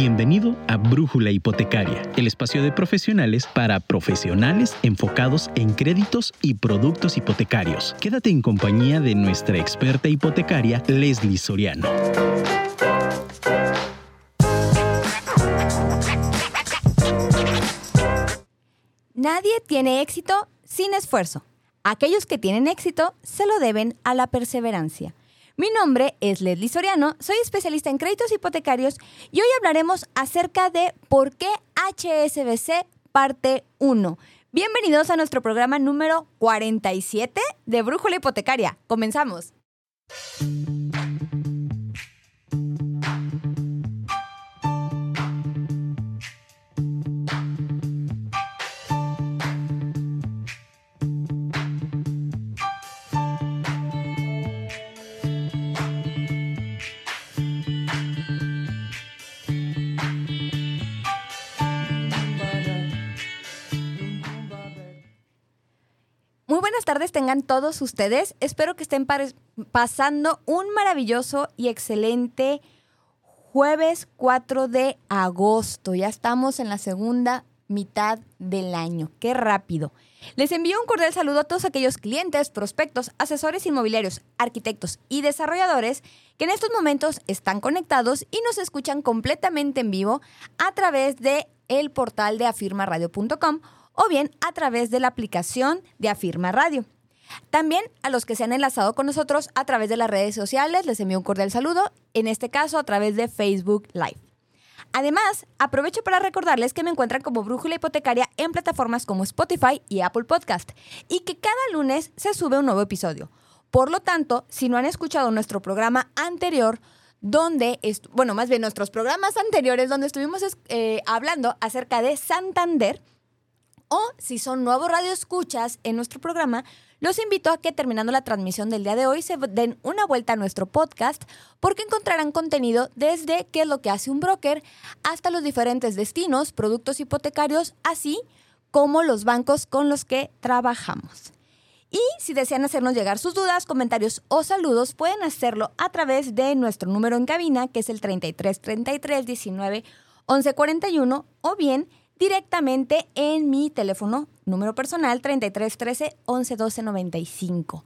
Bienvenido a Brújula Hipotecaria, el espacio de profesionales para profesionales enfocados en créditos y productos hipotecarios. Quédate en compañía de nuestra experta hipotecaria, Leslie Soriano. Nadie tiene éxito sin esfuerzo. Aquellos que tienen éxito se lo deben a la perseverancia. Mi nombre es Leslie Soriano, soy especialista en créditos hipotecarios y hoy hablaremos acerca de por qué HSBC parte 1. Bienvenidos a nuestro programa número 47 de Brújula Hipotecaria. Comenzamos. Tardes tengan todos ustedes. Espero que estén pasando un maravilloso y excelente jueves 4 de agosto. Ya estamos en la segunda mitad del año. Qué rápido. Les envío un cordial saludo a todos aquellos clientes, prospectos, asesores inmobiliarios, arquitectos y desarrolladores que en estos momentos están conectados y nos escuchan completamente en vivo a través de el portal de afirmaradio.com o bien a través de la aplicación de Afirma Radio. También a los que se han enlazado con nosotros a través de las redes sociales les envío un cordial saludo, en este caso a través de Facebook Live. Además, aprovecho para recordarles que me encuentran como Brújula Hipotecaria en plataformas como Spotify y Apple Podcast y que cada lunes se sube un nuevo episodio. Por lo tanto, si no han escuchado nuestro programa anterior, donde, bueno, más bien nuestros programas anteriores donde estuvimos eh, hablando acerca de Santander, o si son nuevos radioescuchas en nuestro programa, los invito a que terminando la transmisión del día de hoy se den una vuelta a nuestro podcast porque encontrarán contenido desde qué es lo que hace un broker hasta los diferentes destinos, productos hipotecarios, así como los bancos con los que trabajamos. Y si desean hacernos llegar sus dudas, comentarios o saludos, pueden hacerlo a través de nuestro número en cabina, que es el 33 33 19 11 41, o bien directamente en mi teléfono, número personal 3313 11 95.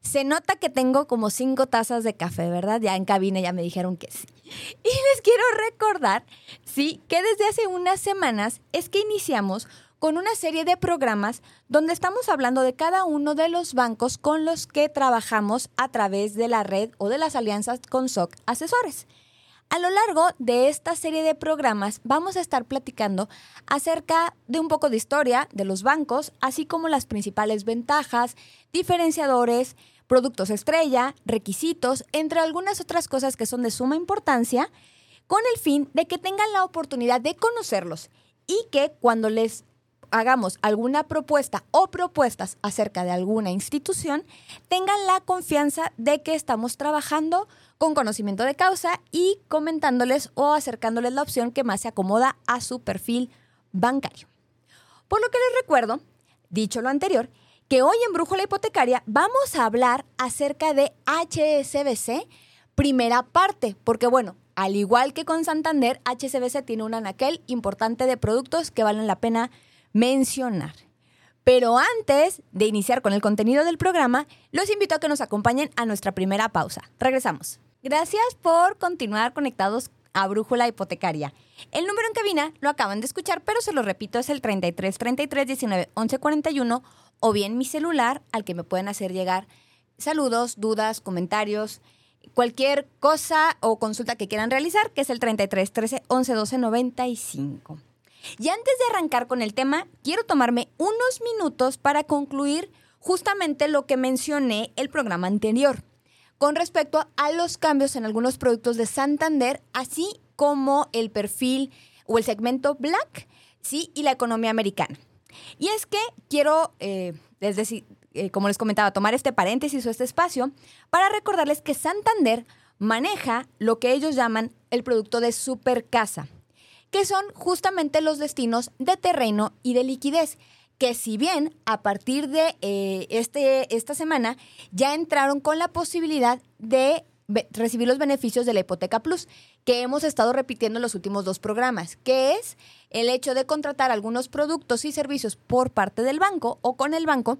Se nota que tengo como cinco tazas de café, ¿verdad? Ya en cabina ya me dijeron que sí. Y les quiero recordar, sí, que desde hace unas semanas es que iniciamos con una serie de programas donde estamos hablando de cada uno de los bancos con los que trabajamos a través de la red o de las alianzas con SOC Asesores. A lo largo de esta serie de programas vamos a estar platicando acerca de un poco de historia de los bancos, así como las principales ventajas, diferenciadores, productos estrella, requisitos, entre algunas otras cosas que son de suma importancia, con el fin de que tengan la oportunidad de conocerlos y que cuando les hagamos alguna propuesta o propuestas acerca de alguna institución, tengan la confianza de que estamos trabajando con conocimiento de causa y comentándoles o acercándoles la opción que más se acomoda a su perfil bancario. Por lo que les recuerdo, dicho lo anterior, que hoy en Brújula Hipotecaria vamos a hablar acerca de HSBC, primera parte, porque bueno, al igual que con Santander, HSBC tiene un anaquel importante de productos que valen la pena mencionar. Pero antes de iniciar con el contenido del programa, los invito a que nos acompañen a nuestra primera pausa. Regresamos. Gracias por continuar conectados a Brújula Hipotecaria. El número en cabina lo acaban de escuchar, pero se lo repito, es el 33 33 19 11 41 o bien mi celular al que me pueden hacer llegar saludos, dudas, comentarios, cualquier cosa o consulta que quieran realizar, que es el 33 13 11 12 95. Y antes de arrancar con el tema, quiero tomarme unos minutos para concluir justamente lo que mencioné el programa anterior con respecto a los cambios en algunos productos de Santander, así como el perfil o el segmento Black, ¿sí? Y la economía americana. Y es que quiero, eh, eh, como les comentaba, tomar este paréntesis o este espacio para recordarles que Santander maneja lo que ellos llaman el producto de supercasa, que son justamente los destinos de terreno y de liquidez que si bien a partir de eh, este, esta semana ya entraron con la posibilidad de recibir los beneficios de la hipoteca plus, que hemos estado repitiendo en los últimos dos programas, que es el hecho de contratar algunos productos y servicios por parte del banco o con el banco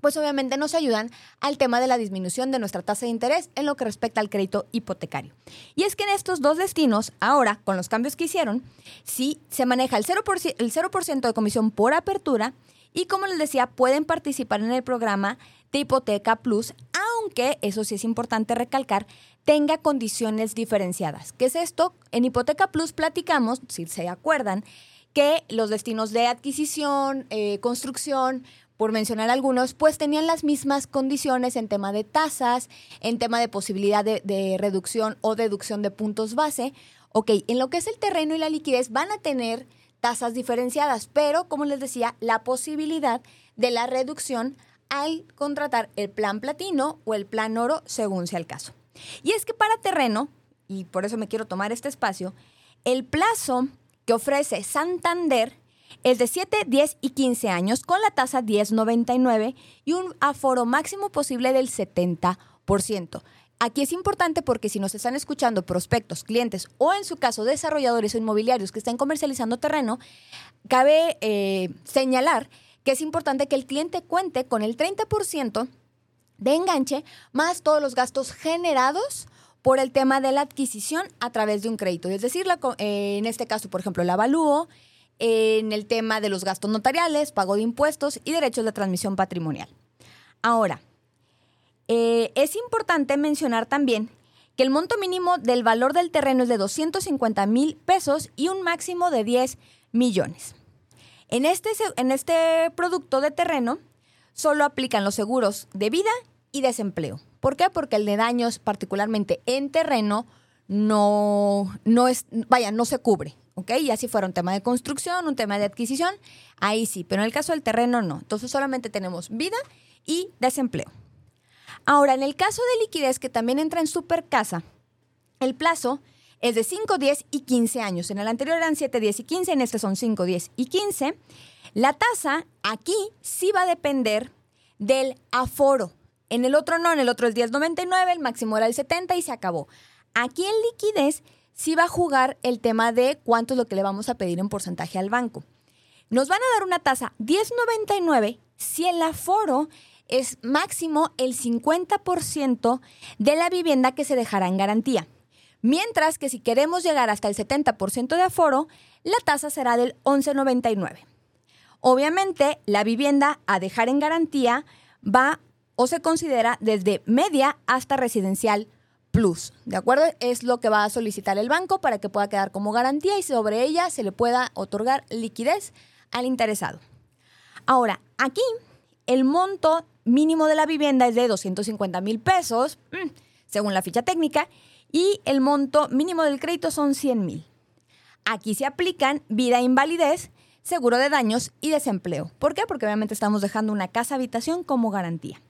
pues obviamente nos ayudan al tema de la disminución de nuestra tasa de interés en lo que respecta al crédito hipotecario. Y es que en estos dos destinos, ahora, con los cambios que hicieron, sí se maneja el 0%, el 0 de comisión por apertura y como les decía, pueden participar en el programa de Hipoteca Plus, aunque, eso sí es importante recalcar, tenga condiciones diferenciadas. ¿Qué es esto? En Hipoteca Plus platicamos, si se acuerdan, que los destinos de adquisición, eh, construcción, por mencionar algunos, pues tenían las mismas condiciones en tema de tasas, en tema de posibilidad de, reducción o deducción de puntos base. Ok, en lo que es el terreno y la liquidez van a tener tasas diferenciadas, pero como les decía, la posibilidad de la reducción al contratar el plan platino o el plan oro según sea el caso. Y es que para terreno, y por eso me quiero tomar este espacio, el plazo que ofrece Santander es de 7, 10 y 15 años con la tasa 1099 y un aforo máximo posible del 70%. Aquí es importante porque si nos están escuchando prospectos, clientes o en su caso desarrolladores o inmobiliarios que estén comercializando terreno, cabe eh, señalar que es importante que el cliente cuente con el 30% de enganche más todos los gastos generados por el tema de la adquisición a través de un crédito. Es decir, eh, en este caso, por ejemplo, el avalúo, en el tema de los gastos notariales, pago de impuestos y derechos de transmisión patrimonial. Ahora, eh, es importante mencionar también que el monto mínimo del valor del terreno es de 250 mil pesos y un máximo de 10 millones. En este, en este producto de terreno solo aplican los seguros de vida y desempleo. ¿Por qué? Porque el de daños, particularmente en terreno, no, no es, vaya, no se cubre. ¿ok? Y así fuera un tema de construcción, un tema de adquisición, ahí sí, pero en el caso del terreno no. Entonces solamente tenemos vida y desempleo. Ahora, en el caso de liquidez que también entra en Supercasa, el plazo es de 5, 10 y 15 años. En el anterior eran 7, 10 y 15, en este son 5, 10 y 15. La tasa aquí sí va a depender del aforo. En el otro no, en el otro es 10.99, el máximo era el 70 y se acabó. Aquí en liquidez sí va a jugar el tema de cuánto es lo que le vamos a pedir en porcentaje al banco. Nos van a dar una tasa 10.99 si el aforo es máximo el 50% de la vivienda que se dejará en garantía. Mientras que si queremos llegar hasta el 70% de aforo, la tasa será del 11.99. Obviamente, la vivienda a dejar en garantía va o se considera desde media hasta residencial plus, ¿de acuerdo? Es lo que va a solicitar el banco para que pueda quedar como garantía y sobre ella se le pueda otorgar liquidez al interesado. Ahora, aquí el monto mínimo de la vivienda es de 250 mil pesos, mm, según la ficha técnica, y el monto mínimo del crédito son 100 mil. Aquí se aplican vida e invalidez, seguro de daños y desempleo. ¿Por qué? Porque obviamente estamos dejando una casa habitación como garantía.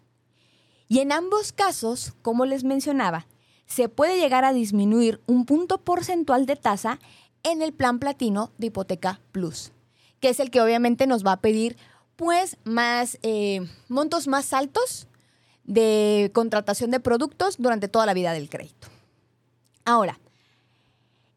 Y en ambos casos, como les mencionaba, se puede llegar a disminuir un punto porcentual de tasa en el plan platino de hipoteca plus, que es el que obviamente nos va a pedir pues más eh, montos más altos de contratación de productos durante toda la vida del crédito. Ahora,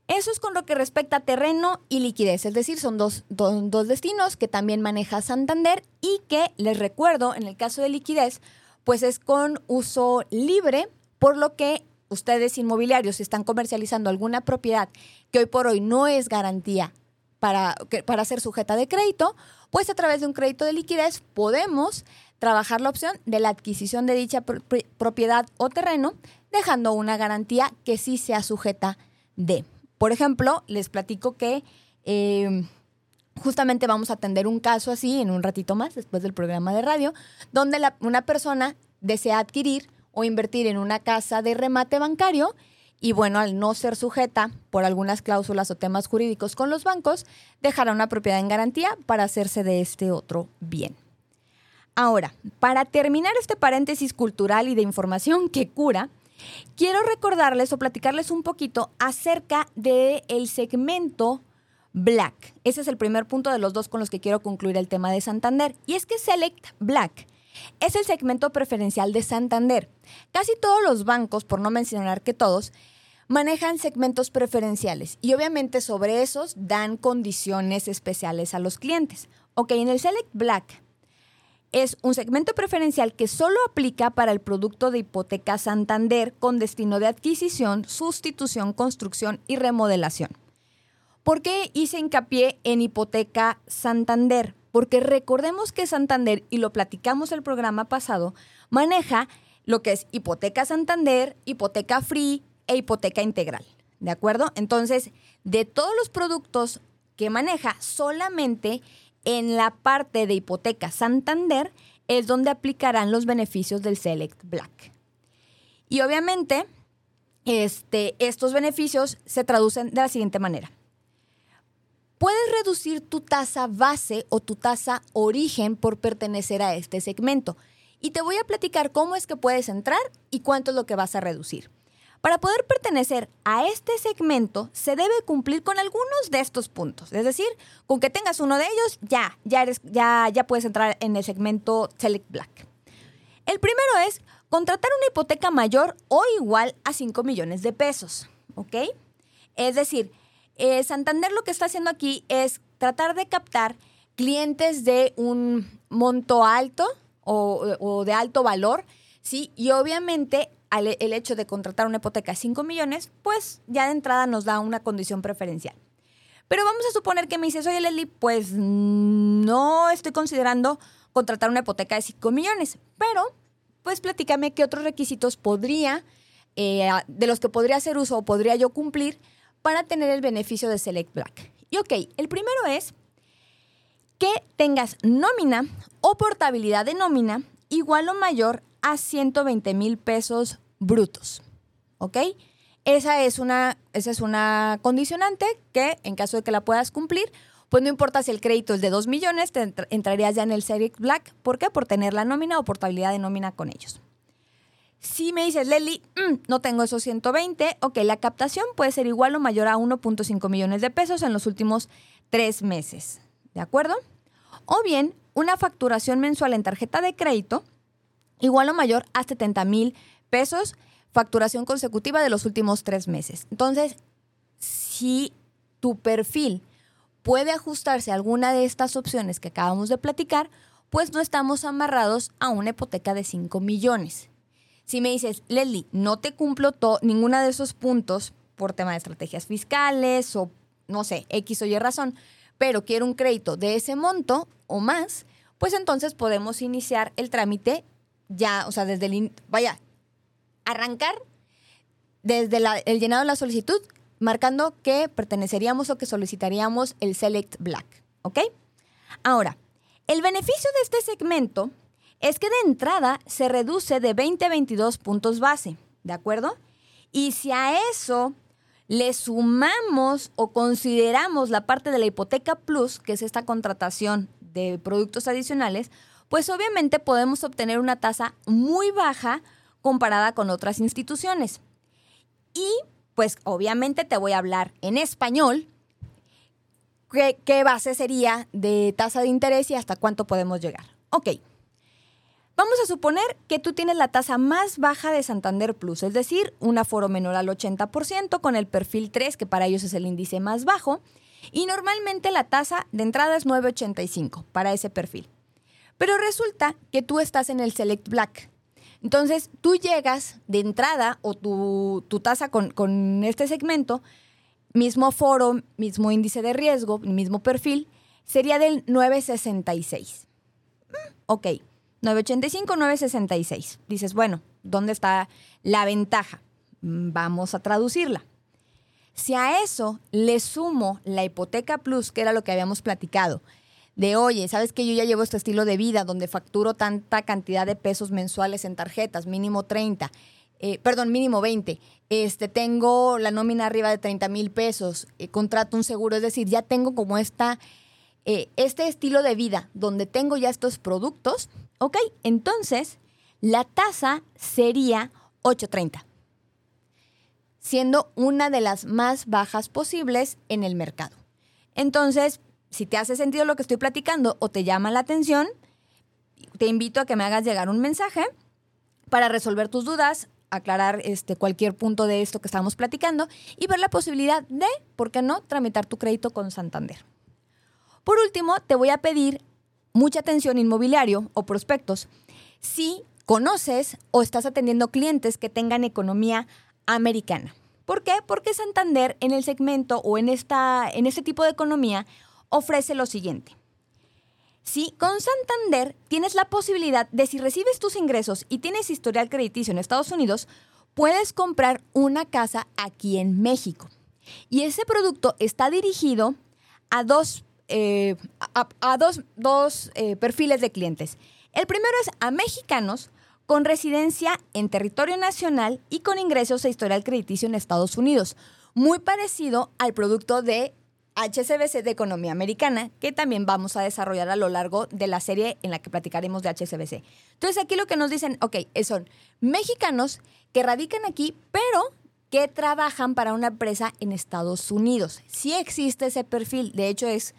eso es con lo que respecta a terreno y liquidez, es decir, son dos, dos, destinos que también maneja Santander y que, les recuerdo, en el caso de liquidez, pues es con uso libre, por lo que ustedes inmobiliarios están comercializando alguna propiedad que hoy por hoy no es garantía para, para ser sujeta de crédito, pues a través de un crédito de liquidez podemos trabajar la opción de la adquisición de dicha propiedad o terreno, dejando una garantía que sí sea sujeta de. Por ejemplo, les platico que em, justamente vamos a atender un caso así en un ratito más, después del programa de radio, donde una persona desea adquirir o invertir en una casa de remate bancario y bueno, al no ser sujeta por algunas cláusulas o temas jurídicos con los bancos, dejará una propiedad en garantía para hacerse de este otro bien. Ahora, para terminar este paréntesis cultural y de información que cura, quiero recordarles o platicarles un poquito acerca del el segmento Black. Ese es el primer punto de los dos con los que quiero concluir el tema de Santander. Y es que Select Black es el segmento preferencial de Santander. Casi todos los bancos, por no mencionar que todos, manejan segmentos preferenciales y obviamente sobre esos dan condiciones especiales a los clientes. Ok, en el Select Black es un segmento preferencial que solo aplica para el producto de hipoteca Santander con destino de adquisición, sustitución, construcción y remodelación. ¿Por qué hice hincapié en hipoteca Santander? Porque recordemos que Santander, y lo platicamos el programa pasado, maneja lo que es hipoteca Santander, hipoteca free e hipoteca integral. ¿De acuerdo? Entonces, de todos los productos que maneja, solamente en la parte de hipoteca Santander es donde aplicarán los beneficios del Select Black. Y obviamente, este, estos beneficios se traducen de la siguiente manera. Puedes reducir tu tasa base o tu tasa origen por pertenecer a este segmento. Y te voy a platicar cómo es que puedes entrar y cuánto es lo que vas a reducir. Para poder pertenecer a este segmento, se debe cumplir con algunos de estos puntos. Es decir, con que tengas uno de ellos, ya, ya, eres, ya, ya puedes entrar en el segmento Select Black. El primero es contratar una hipoteca mayor o igual a 5 millones de pesos. ¿Ok? Es decir, eh, Santander lo que está haciendo aquí es tratar de captar clientes de un monto alto o, o de alto valor, ¿sí? Y obviamente el hecho de contratar una hipoteca de 5 millones, pues ya de entrada nos da una condición preferencial. Pero vamos a suponer que me dices, oye Leslie, pues no estoy considerando contratar una hipoteca de 5 millones, pero pues platícame qué otros requisitos podría, eh, de los que podría hacer uso o podría yo cumplir para tener el beneficio de Select Black. Y ok, el primero es que tengas nómina o portabilidad de nómina igual o mayor a 120 mil pesos brutos. ¿Ok? Esa es, una, esa es una condicionante que en caso de que la puedas cumplir, pues no importa si el crédito es de 2 millones, te entrarías ya en el Series Black. ¿Por qué? Por tener la nómina o portabilidad de nómina con ellos. Si me dices, Leli, mm, no tengo esos 120, ok, la captación puede ser igual o mayor a 1.5 millones de pesos en los últimos tres meses. ¿De acuerdo? O bien, una facturación mensual en tarjeta de crédito igual o mayor a 70 mil pesos, facturación consecutiva de los últimos tres meses. Entonces, si tu perfil puede ajustarse a alguna de estas opciones que acabamos de platicar, pues no estamos amarrados a una hipoteca de 5 millones. Si me dices, Leslie, no te cumplo ninguna de esos puntos por tema de estrategias fiscales o no sé, X o Y razón, pero quiero un crédito de ese monto o más, pues entonces podemos iniciar el trámite ya, o sea, desde el, vaya, arrancar desde el llenado de la solicitud, marcando que perteneceríamos o que solicitaríamos el Select Black, ¿ok? Ahora, el beneficio de este segmento es que de entrada se reduce de 20 a 22 puntos base, ¿de acuerdo? Y si a eso le sumamos o consideramos la parte de la hipoteca plus, que es esta contratación de productos adicionales, pues obviamente podemos obtener una tasa muy baja comparada con otras instituciones. Y pues obviamente te voy a hablar en español. ¿Qué, base sería de tasa de interés y hasta cuánto podemos llegar? Ok. Vamos a suponer que tú tienes la tasa más baja de Santander Plus, es decir, un aforo menor al 80% con el perfil 3, que para ellos es el índice más bajo, y normalmente la tasa de entrada es 9.85 para ese perfil. Pero resulta que tú estás en el Select Black. Entonces, tú llegas de entrada o tu, tasa con, este segmento, mismo foro, mismo índice de riesgo, mismo perfil, sería del 966. Mm, ok, 985, 966. Dices, bueno, ¿dónde está la ventaja? Mm, vamos a traducirla. Si a eso le sumo la hipoteca plus, que era lo que habíamos platicado, de, oye, sabes que yo ya llevo este estilo de vida donde facturo tanta cantidad de pesos mensuales en tarjetas, mínimo 30, eh, perdón, mínimo 20, este, tengo la nómina arriba de 30 mil pesos, eh, contrato un seguro, es decir, ya tengo como esta, eh, este estilo de vida donde tengo ya estos productos, ok, entonces la tasa sería 830 siendo una de las más bajas posibles en el mercado. Entonces, si te hace sentido lo que estoy platicando o te llama la atención, te invito a que me hagas llegar un mensaje para resolver tus dudas, aclarar este, cualquier punto de esto que estamos platicando y ver la posibilidad de, ¿por qué no?, tramitar tu crédito con Santander. Por último, te voy a pedir mucha atención inmobiliario o prospectos. Si conoces o estás atendiendo clientes que tengan economía americana. ¿Por qué? Porque Santander en el segmento o en, esta, en este tipo de economía ofrece lo siguiente. Si con Santander tienes la posibilidad de si recibes tus ingresos y tienes historial crediticio en Estados Unidos, puedes comprar una casa aquí en México. Y ese producto está dirigido a dos, eh, a, dos, eh, perfiles de clientes. El primero es a mexicanos con residencia en territorio nacional y con ingresos e historial crediticio en Estados Unidos. Muy parecido al producto de HSBC de Economía Americana, que también vamos a desarrollar a lo largo de la serie en la que platicaremos de HSBC. Entonces aquí lo que nos dicen, ok, son mexicanos que radican aquí, pero que trabajan para una empresa en Estados Unidos. Sí existe ese perfil, de hecho es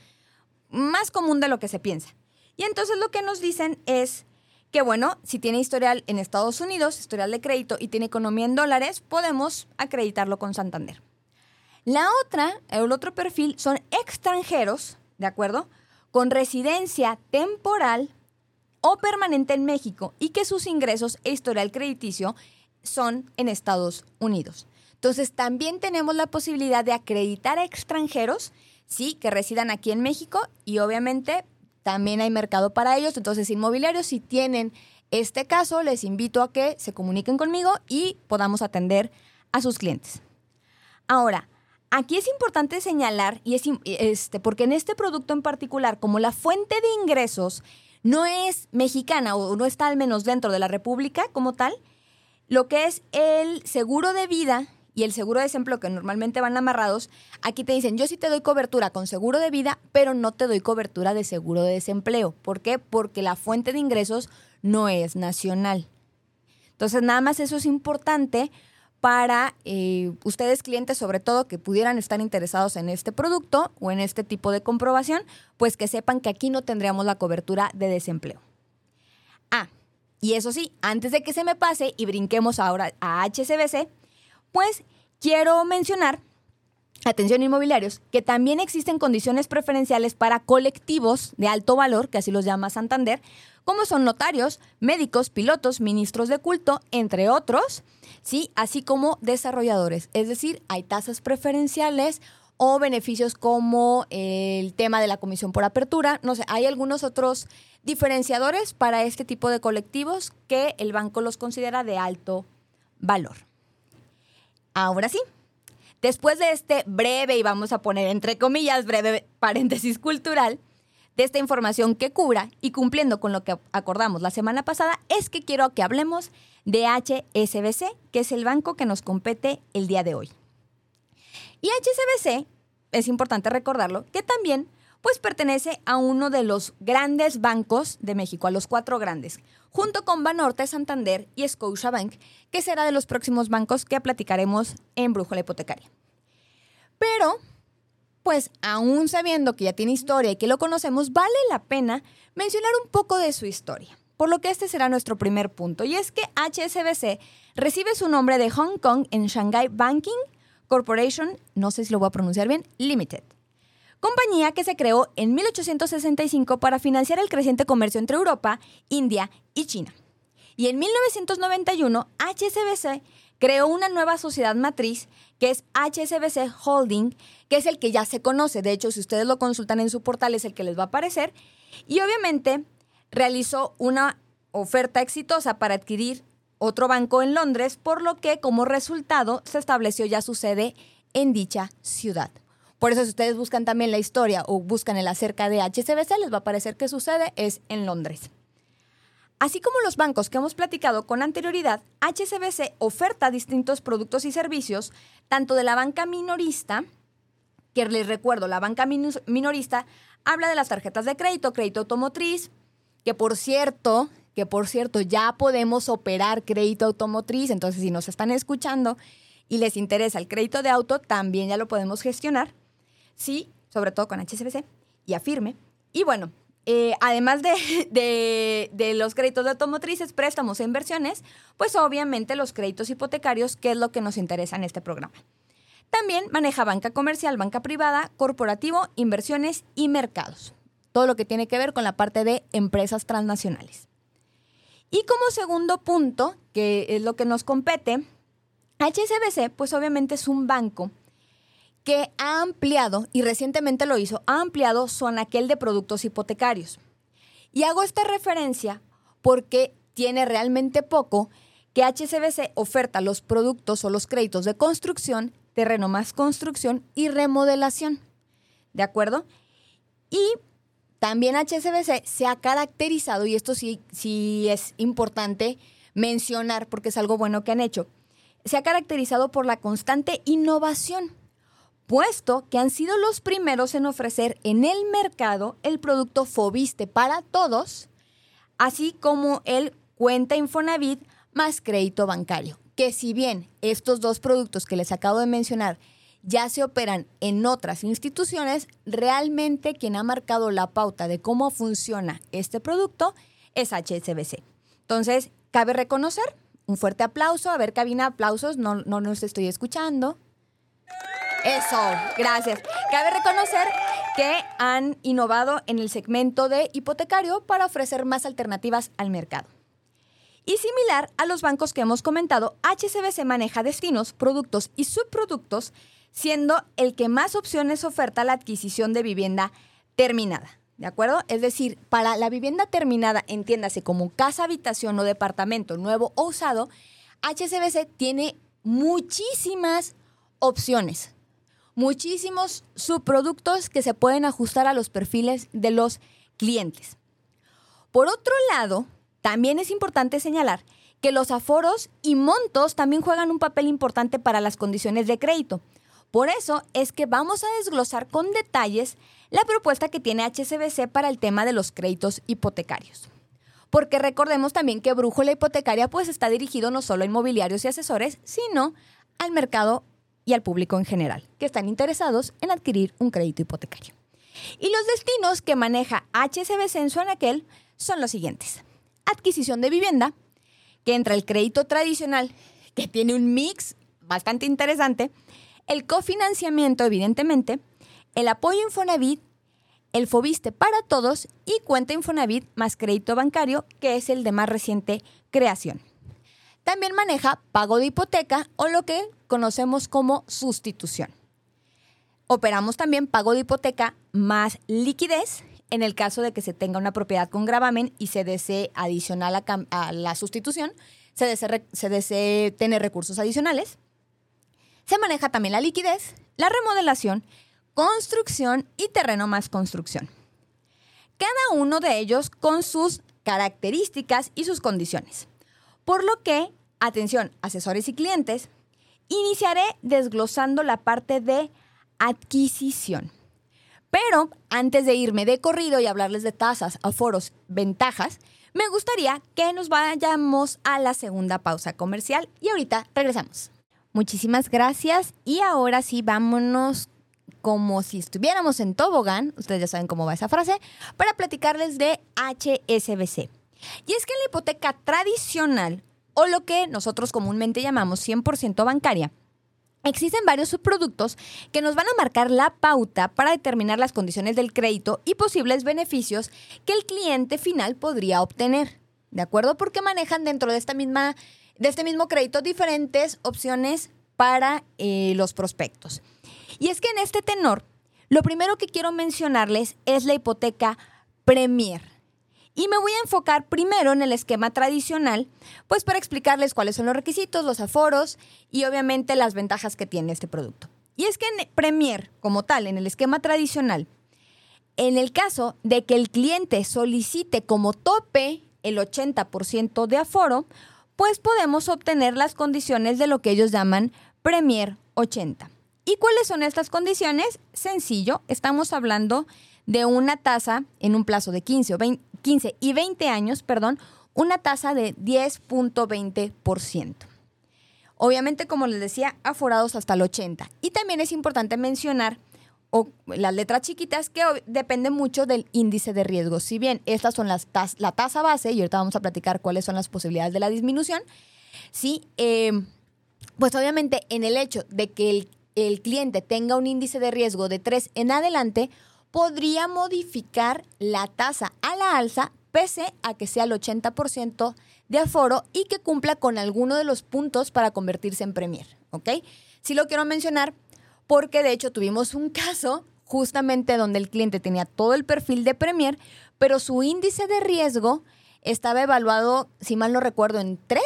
más común de lo que se piensa. Y entonces lo que nos dicen es que bueno, si tiene historial en Estados Unidos, historial de crédito y tiene economía en dólares, podemos acreditarlo con Santander. La otra, el otro perfil son extranjeros, ¿de acuerdo? Con residencia temporal o permanente en México y que sus ingresos e historial crediticio son en Estados Unidos. Entonces, también tenemos la posibilidad de acreditar a extranjeros, sí, que residan aquí en México y obviamente también hay mercado para ellos. Entonces, inmobiliarios, si tienen este caso, les invito a que se comuniquen conmigo y podamos atender a sus clientes. Ahora, aquí es importante señalar, y es este, porque en este producto en particular, como la fuente de ingresos no es mexicana o no está al menos dentro de la República como tal, lo que es el seguro de vida y el seguro de desempleo que normalmente van amarrados, aquí te dicen, yo sí te doy cobertura con seguro de vida, pero no te doy cobertura de seguro de desempleo. ¿Por qué? Porque la fuente de ingresos no es nacional. Entonces, nada más eso es importante para eh, ustedes clientes, sobre todo que pudieran estar interesados en este producto o en este tipo de comprobación, pues que sepan que aquí no tendríamos la cobertura de desempleo. Ah, y eso sí, antes de que se me pase y brinquemos ahora a HCBC, pues quiero mencionar, atención inmobiliarios, que también existen condiciones preferenciales para colectivos de alto valor, que así los llama Santander, como son notarios, médicos, pilotos, ministros de culto, entre otros, ¿sí? así como desarrolladores. Es decir, hay tasas preferenciales o beneficios como el tema de la comisión por apertura. No sé, hay algunos otros diferenciadores para este tipo de colectivos que el banco los considera de alto valor. Ahora sí, después de este breve, y vamos a poner entre comillas, breve paréntesis cultural, de esta información que cubra y cumpliendo con lo que acordamos la semana pasada, es que quiero que hablemos de HSBC, que es el banco que nos compete el día de hoy. Y HSBC, es importante recordarlo, que también pues pertenece a uno de los grandes bancos de México, a los cuatro grandes, junto con Banorte, Santander y Scotiabank, que será de los próximos bancos que platicaremos en Brújula Hipotecaria. Pero, pues aún sabiendo que ya tiene historia y que lo conocemos, vale la pena mencionar un poco de su historia. Por lo que este será nuestro primer punto, y es que HSBC recibe su nombre de Hong Kong en Shanghai Banking Corporation, no sé si lo voy a pronunciar bien, Limited compañía que se creó en 1865 para financiar el creciente comercio entre Europa, India y China. Y en 1991, HSBC creó una nueva sociedad matriz que es HSBC Holding, que es el que ya se conoce. De hecho, si ustedes lo consultan en su portal es el que les va a aparecer. Y obviamente realizó una oferta exitosa para adquirir otro banco en Londres, por lo que como resultado se estableció ya su sede en dicha ciudad. Por eso si ustedes buscan también la historia o buscan el acerca de HSBC, les va a parecer que su sede es en Londres. Así como los bancos que hemos platicado con anterioridad, HSBC oferta distintos productos y servicios, tanto de la banca minorista, que les recuerdo, la banca minorista habla de las tarjetas de crédito, crédito automotriz, que por cierto, que por cierto ya podemos operar crédito automotriz, entonces si nos están escuchando y les interesa el crédito de auto, también ya lo podemos gestionar. Sí, sobre todo con HSBC y Afirme. Y bueno, eh, además de, de, los créditos de automotrices, préstamos e inversiones, pues obviamente los créditos hipotecarios, que es lo que nos interesa en este programa. También maneja banca comercial, banca privada, corporativo, inversiones y mercados. Todo lo que tiene que ver con la parte de empresas transnacionales. Y como segundo punto, que es lo que nos compete, HSBC, pues obviamente es un banco que ha ampliado, y recientemente lo hizo, ha ampliado su anaquel de productos hipotecarios. Y hago esta referencia porque tiene realmente poco que HSBC oferta los productos o los créditos de construcción, terreno más construcción y remodelación. ¿De acuerdo? Y también HSBC se ha caracterizado, y esto sí, sí es importante mencionar porque es algo bueno que han hecho, se ha caracterizado por la constante innovación puesto que han sido los primeros en ofrecer en el mercado el producto Fobiste para todos, así como el cuenta Infonavit más crédito bancario. Que si bien estos dos productos que les acabo de mencionar ya se operan en otras instituciones, realmente quien ha marcado la pauta de cómo funciona este producto es HSBC. Entonces, cabe reconocer, un fuerte aplauso, a ver cabina, aplausos, no, no nos estoy escuchando. Eso, gracias. Cabe reconocer que han innovado en el segmento de hipotecario para ofrecer más alternativas al mercado. Y similar a los bancos que hemos comentado, HCBC maneja destinos, productos y subproductos, siendo el que más opciones oferta la adquisición de vivienda terminada. ¿De acuerdo? Es decir, para la vivienda terminada, entiéndase como casa, habitación o departamento nuevo o usado, HCBC tiene muchísimas opciones muchísimos subproductos que se pueden ajustar a los perfiles de los clientes. Por otro lado, también es importante señalar que los aforos y montos también juegan un papel importante para las condiciones de crédito. Por eso es que vamos a desglosar con detalles la propuesta que tiene HSBC para el tema de los créditos hipotecarios. Porque recordemos también que Brújula Hipotecaria pues está dirigido no solo a inmobiliarios y asesores, sino al mercado y al público en general, que están interesados en adquirir un crédito hipotecario. Y los destinos que maneja HSBC en su anaquel son los siguientes. Adquisición de vivienda, que entra el crédito tradicional, que tiene un mix bastante interesante, el cofinanciamiento, evidentemente, el apoyo Infonavit, el Fobiste para todos y cuenta Infonavit más crédito bancario, que es el de más reciente creación. También maneja pago de hipoteca o lo que conocemos como sustitución. Operamos también pago de hipoteca más liquidez en el caso de que se tenga una propiedad con gravamen y se desee adicional a, la sustitución, se desee, se desee tener recursos adicionales. Se maneja también la liquidez, la remodelación, construcción y terreno más construcción. Cada uno de ellos con sus características y sus condiciones. Por lo que, atención, asesores y clientes, iniciaré desglosando la parte de adquisición. Pero antes de irme de corrido y hablarles de tasas, aforos, ventajas, me gustaría que nos vayamos a la segunda pausa comercial y ahorita regresamos. Muchísimas gracias y ahora sí vámonos como si estuviéramos en tobogán, ustedes ya saben cómo va esa frase, para platicarles de HSBC. Y es que la hipoteca tradicional, o lo que nosotros comúnmente llamamos 100% bancaria, Existen varios subproductos que nos van a marcar la pauta para determinar las condiciones del crédito y posibles beneficios que el cliente final podría obtener. ¿De acuerdo? Porque manejan dentro de esta misma, de este mismo crédito diferentes opciones para eh, los prospectos. Y es que en este tenor, lo primero que quiero mencionarles es la hipoteca Premier. Y me voy a enfocar primero en el esquema tradicional, pues para explicarles cuáles son los requisitos, los aforos y obviamente las ventajas que tiene este producto. Y es que en Premier, como tal, en el esquema tradicional, en el caso de que el cliente solicite como tope el 80% de aforo, pues podemos obtener las condiciones de lo que ellos llaman Premier 80. ¿Y cuáles son estas condiciones? Sencillo, estamos hablando de una tasa en un plazo de 15, o 15 y 20 años, perdón, una tasa de 10.20%. Obviamente, como les decía, aforados hasta el 80. Y también es importante mencionar o las letras chiquitas que dependen mucho del índice de riesgo. Si bien estas son las la tasa base, y ahorita vamos a platicar cuáles son las posibilidades de la disminución, sí, em, pues obviamente en el hecho de que el, el cliente tenga un índice de riesgo de 3 en adelante, podría modificar la tasa a la alza pese a que sea el 80% de aforo y que cumpla con alguno de los puntos para convertirse en Premier, ¿ok? Sí lo quiero mencionar porque de hecho tuvimos un caso justamente donde el cliente tenía todo el perfil de Premier, pero su índice de riesgo estaba evaluado, si mal no recuerdo, en 3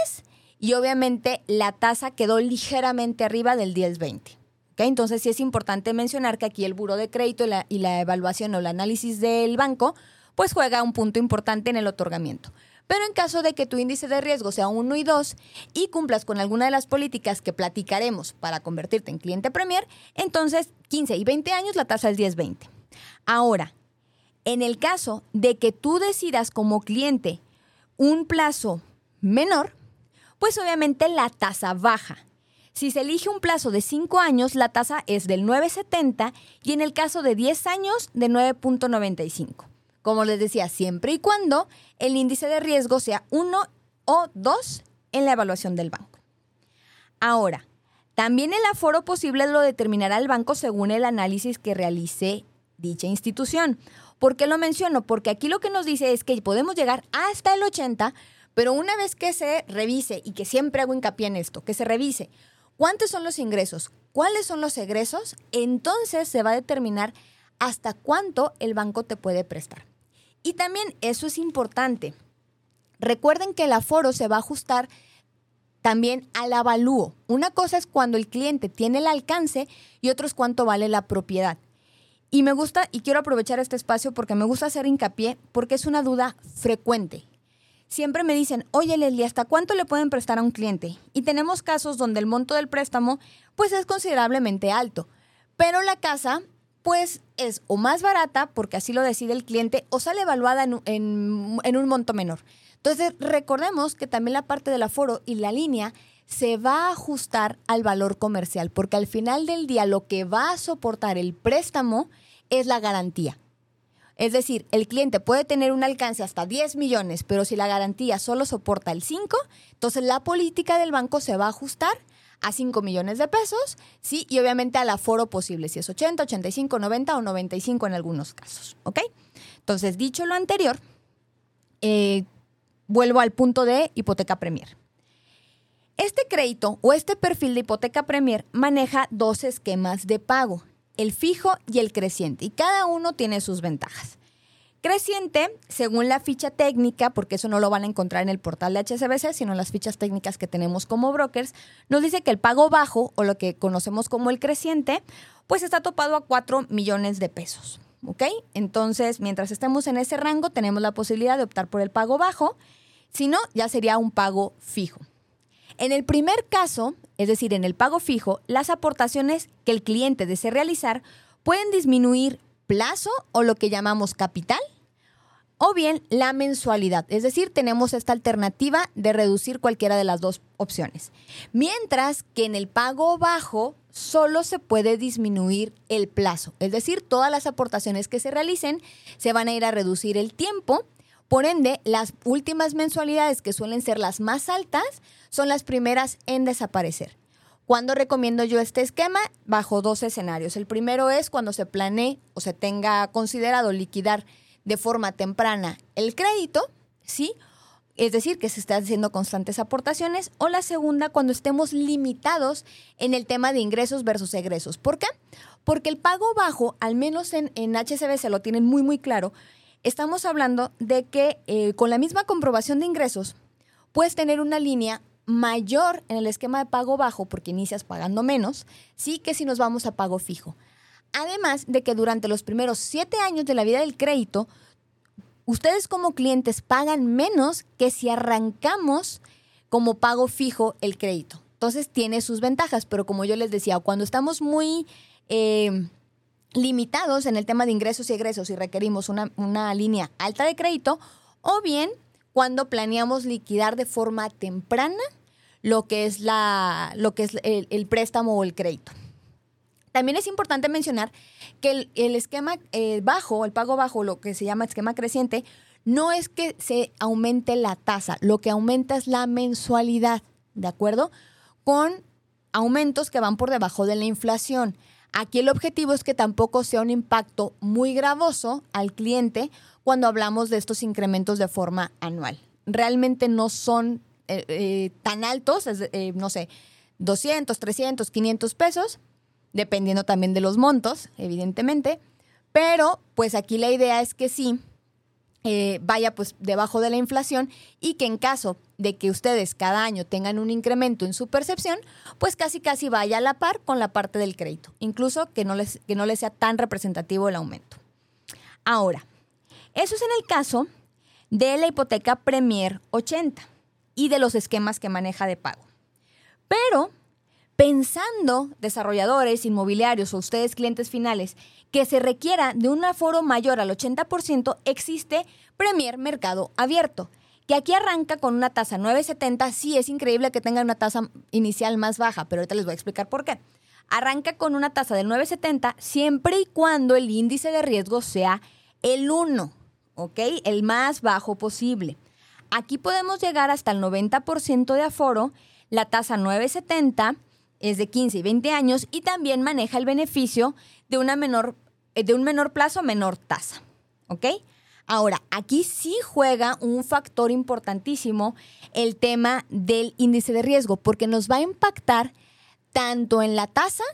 y obviamente la tasa quedó ligeramente arriba del 10-20. Entonces sí es importante mencionar que aquí el buro de crédito y la, evaluación o el análisis del banco pues juega un punto importante en el otorgamiento. Pero en caso de que tu índice de riesgo sea 1 y 2 y cumplas con alguna de las políticas que platicaremos para convertirte en cliente Premier, entonces 15 y 20 años la tasa es 10-20. Ahora, en el caso de que tú decidas como cliente un plazo menor, pues obviamente la tasa baja. Si se elige un plazo de 5 años, la tasa es del 9.70 y en el caso de 10 años, de 9.95. Como les decía, siempre y cuando el índice de riesgo sea 1 o 2 en la evaluación del banco. Ahora, también el aforo posible lo determinará el banco según el análisis que realice dicha institución. ¿Por qué lo menciono? Porque aquí lo que nos dice es que podemos llegar hasta el 80, pero una vez que se revise, y que siempre hago hincapié en esto, que se revise cuántos son los ingresos, cuáles son los egresos, entonces se va a determinar hasta cuánto el banco te puede prestar. Y también eso es importante. Recuerden que el aforo se va a ajustar también al avalúo. Una cosa es cuando el cliente tiene el alcance y otro es cuánto vale la propiedad. Y me gusta, y quiero aprovechar este espacio porque me gusta hacer hincapié, porque es una duda frecuente. Siempre me dicen, oye Leslie, ¿hasta cuánto le pueden prestar a un cliente? Y tenemos casos donde el monto del préstamo pues es considerablemente alto, pero la casa pues es o más barata, porque así lo decide el cliente, o sale evaluada en, un monto menor. Entonces, recordemos que también la parte del aforo y la línea se va a ajustar al valor comercial, porque al final del día lo que va a soportar el préstamo es la garantía. Es decir, el cliente puede tener un alcance hasta 10 millones, pero si la garantía solo soporta el 5, entonces la política del banco se va a ajustar a 5 millones de pesos, sí, y obviamente al aforo posible, si es 80, 85, 90 o 95 en algunos casos, ¿ok? Entonces, dicho lo anterior, eh, vuelvo al punto de hipoteca Premier. Este crédito o este perfil de hipoteca Premier maneja dos esquemas de pago, el fijo y el creciente, y cada uno tiene sus ventajas. Creciente, según la ficha técnica, porque eso no lo van a encontrar en el portal de HSBC, sino en las fichas técnicas que tenemos como brokers, nos dice que el pago bajo, o lo que conocemos como el creciente, pues está topado a 4 millones de pesos. ¿Ok? Entonces, mientras estemos en ese rango, tenemos la posibilidad de optar por el pago bajo. Si no, ya sería un pago fijo. En el primer caso, es decir, en el pago fijo, las aportaciones que el cliente desee realizar pueden disminuir plazo o lo que llamamos capital o bien la mensualidad. Es decir, tenemos esta alternativa de reducir cualquiera de las dos opciones. Mientras que en el pago bajo solo se puede disminuir el plazo. Es decir, todas las aportaciones que se realicen se van a ir a reducir el tiempo. Por ende, las últimas mensualidades, que suelen ser las más altas, son las primeras en desaparecer. ¿Cuándo recomiendo yo este esquema? Bajo dos escenarios. El primero es cuando se planee o se tenga considerado liquidar de forma temprana el crédito, ¿sí? Es decir, que se están haciendo constantes aportaciones. O la segunda, cuando estemos limitados en el tema de ingresos versus egresos. ¿Por qué? Porque el pago bajo, al menos en, en HCB lo tienen muy, muy claro, estamos hablando de que eh, con la misma comprobación de ingresos, puedes tener una línea mayor en el esquema de pago bajo, porque inicias pagando menos, sí que si nos vamos a pago fijo. Además de que durante los primeros siete años de la vida del crédito, ustedes como clientes pagan menos que si arrancamos como pago fijo el crédito. Entonces tiene sus ventajas, pero como yo les decía, cuando estamos muy eh, limitados en el tema de ingresos y egresos y requerimos una, línea alta de crédito, o bien cuando planeamos liquidar de forma temprana lo que es, la, lo que es el préstamo o el crédito. También es importante mencionar que el, esquema eh, bajo, el pago bajo, lo que se llama esquema creciente, no es que se aumente la tasa, lo que aumenta es la mensualidad, ¿de acuerdo? Con aumentos que van por debajo de la inflación. Aquí el objetivo es que tampoco sea un impacto muy gravoso al cliente cuando hablamos de estos incrementos de forma anual. Realmente no son eh, eh, tan altos, no sé, 200, 300, 500 pesos, dependiendo también de los montos, evidentemente. Pero pues aquí la idea es que sí eh, vaya pues debajo de la inflación y que en caso de que ustedes cada año tengan un incremento en su percepción, pues casi casi vaya a la par con la parte del crédito, incluso que no les, que no les sea tan representativo el aumento. Ahora, eso es en el caso de la hipoteca Premier 80 y de los esquemas que maneja de pago. Pero pensando desarrolladores inmobiliarios o ustedes clientes finales que se requiera de un aforo mayor al 80%, existe Premier Mercado Abierto, que aquí arranca con una tasa 9.70. Sí, es increíble que tenga una tasa inicial más baja, pero ahorita les voy a explicar por qué. Arranca con una tasa de 9.70 siempre y cuando el índice de riesgo sea el 1, ¿ok? El más bajo posible. Aquí podemos llegar hasta el 90% de aforo, la tasa 9.70 es de 15 y 20 años y también maneja el beneficio de, una menor, eh, de un menor plazo, menor tasa. ¿Ok? Ahora, aquí sí juega un factor importantísimo el tema del índice de riesgo, porque nos va a impactar tanto en la tasa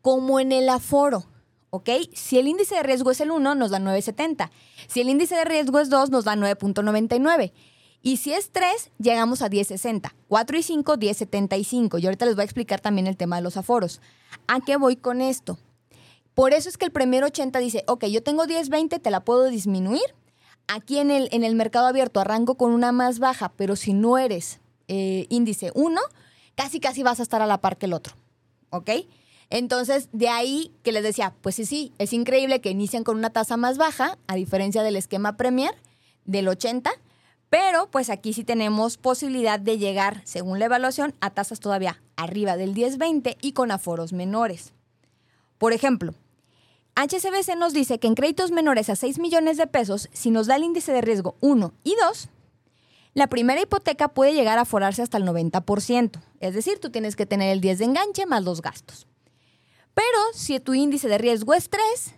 como en el aforo. ¿Ok? Si el índice de riesgo es el 1, nos da 9.70. Si el índice de riesgo es 2, nos da 9.99. Y si es 3, llegamos a 10.60. 4 y 5, 10.75. Y ahorita les voy a explicar también el tema de los aforos. ¿A qué voy con esto? Por eso es que el primer 80 dice, ok, yo tengo 10.20, te la puedo disminuir. Aquí en el, en el mercado abierto arranco con una más baja, pero si no eres eh, índice 1, casi casi vas a estar a la par que el otro. ¿Ok? Entonces, de ahí que les decía, pues sí, sí, es increíble que inician con una tasa más baja, a diferencia del esquema Premier del 80, pero pues aquí sí tenemos posibilidad de llegar, según la evaluación, a tasas todavía arriba del 10-20 y con aforos menores. Por ejemplo, HCBC nos dice que en créditos menores a 6 millones de pesos, si nos da el índice de riesgo 1 y 2, la primera hipoteca puede llegar a forarse hasta el 90%. Es decir, tú tienes que tener el 10 de enganche más los gastos. Pero si tu índice de riesgo es 3,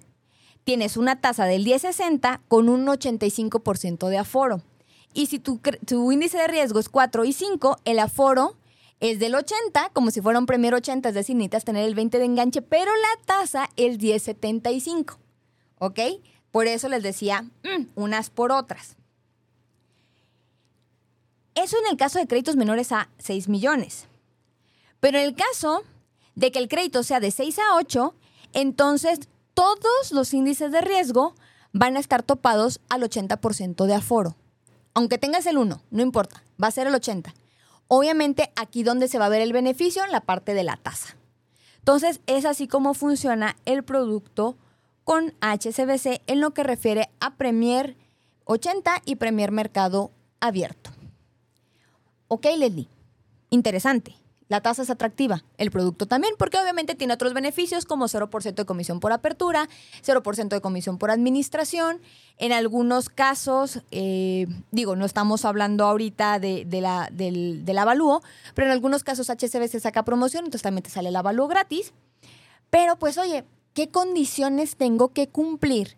tienes una tasa del 10-60 con un 85% de aforo. Y si tu, índice de riesgo es 4 y 5, el aforo es del 80, como si fuera un Premier 80, es decir, necesitas tener el 20 de enganche, pero la tasa es 10.75. ¿Ok? Por eso les decía mm, unas por otras. Eso en el caso de créditos menores a 6 millones. Pero en el caso de que el crédito sea de 6 a 8, entonces todos los índices de riesgo van a estar topados al 80% de aforo aunque tengas el 1, no importa, va a ser el 80. Obviamente aquí donde se va a ver el beneficio, en la parte de la tasa. Entonces es así como funciona el producto con HCBC en lo que refiere a Premier 80 y Premier Mercado Abierto. Ok, Leslie, interesante la tasa es atractiva, el producto también, porque obviamente tiene otros beneficios como 0% de comisión por apertura, 0% de comisión por administración. En algunos casos, eh, digo, no estamos hablando ahorita de, la, del, del, avalúo, pero en algunos casos HCB se saca promoción, entonces también te sale el avalúo gratis. Pero pues oye, ¿qué condiciones tengo que cumplir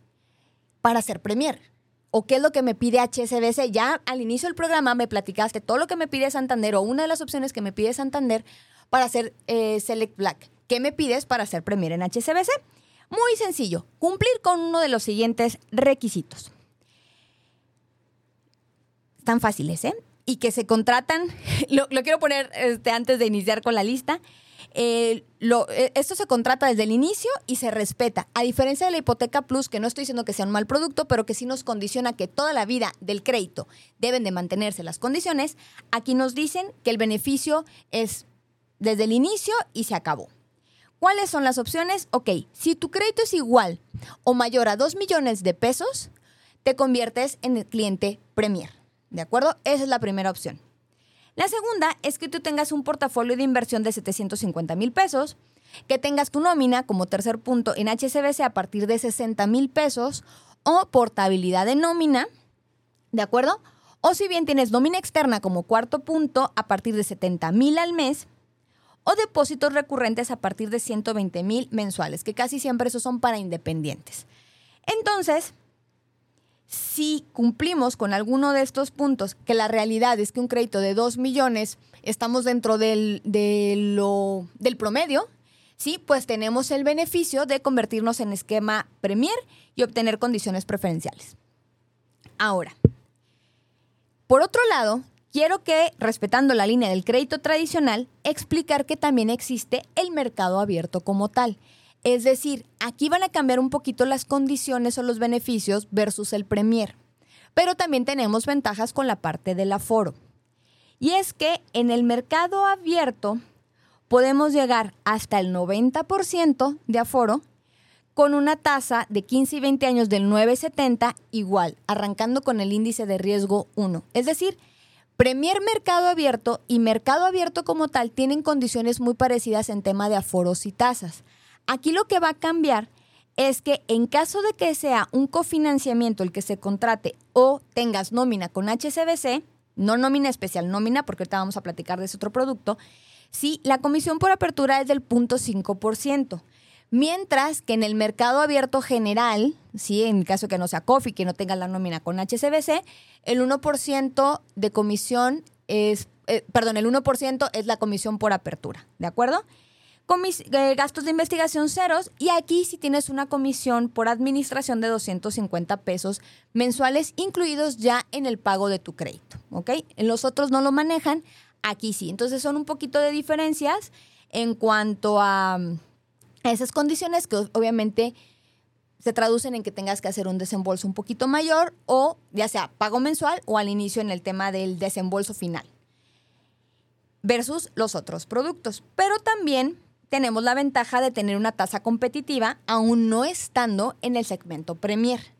para ser Premier? O qué es lo que me pide HSBC. Ya al inicio del programa me platicaste todo lo que me pide Santander o una de las opciones que me pide Santander para hacer eh, Select Black. ¿Qué me pides para hacer Premier en HSBC? Muy sencillo, cumplir con uno de los siguientes requisitos. Están fáciles, ¿eh? Y que se contratan, lo, quiero poner este, antes de iniciar con la lista, eh, eh, esto se contrata desde el inicio y se respeta. A diferencia de la hipoteca plus, que no estoy diciendo que sea un mal producto, pero que sí nos condiciona que toda la vida del crédito deben de mantenerse las condiciones, aquí nos dicen que el beneficio es desde el inicio y se acabó. ¿Cuáles son las opciones? Ok, si tu crédito es igual o mayor a 2 millones de pesos, te conviertes en el cliente Premier. ¿De acuerdo? Esa es la primera opción. La segunda es que tú tengas un portafolio de inversión de 750 mil pesos, que tengas tu nómina como tercer punto en HSBC a partir de 60 mil pesos o portabilidad de nómina, ¿de acuerdo? O si bien tienes nómina externa como cuarto punto a partir de 70 mil al mes o depósitos recurrentes a partir de 120 mil mensuales, que casi siempre esos son para independientes. Entonces, si cumplimos con alguno de estos puntos, que la realidad es que un crédito de 2 millones estamos dentro del, del promedio, sí, pues tenemos el beneficio de convertirnos en esquema Premier y obtener condiciones preferenciales. Ahora, por otro lado, quiero que, respetando la línea del crédito tradicional, explicar que también existe el mercado abierto como tal. Es decir, aquí van a cambiar un poquito las condiciones o los beneficios versus el Premier. Pero también tenemos ventajas con la parte del aforo. Y es que en el mercado abierto podemos llegar hasta el 90% de aforo con una tasa de 15 y 20 años del 970 igual, arrancando con el índice de riesgo 1. Es decir, Premier Mercado Abierto y Mercado Abierto como tal tienen condiciones muy parecidas en tema de aforos y tasas. Aquí lo que va a cambiar es que en caso de que sea un cofinanciamiento el que se contrate o tengas nómina con HCBC, no nómina especial, nómina, porque ahorita vamos a platicar de ese otro producto, sí, la comisión por apertura es del 0.5%. Mientras que en el mercado abierto general, sí, en caso de que no sea COFI, que no tenga la nómina con HCBC, el 1% de comisión es, eh, perdón, el 1% es la comisión por apertura, ¿de acuerdo? Eh, gastos de investigación ceros y aquí si tienes una comisión por administración de 250 pesos mensuales incluidos ya en el pago de tu crédito, ¿ok? En los otros no lo manejan, aquí sí. Entonces son un poquito de diferencias en cuanto a esas condiciones que obviamente se traducen en que tengas que hacer un desembolso un poquito mayor o ya sea pago mensual o al inicio en el tema del desembolso final versus los otros productos. Pero también tenemos la ventaja de tener una tasa competitiva aún no estando en el segmento Premier.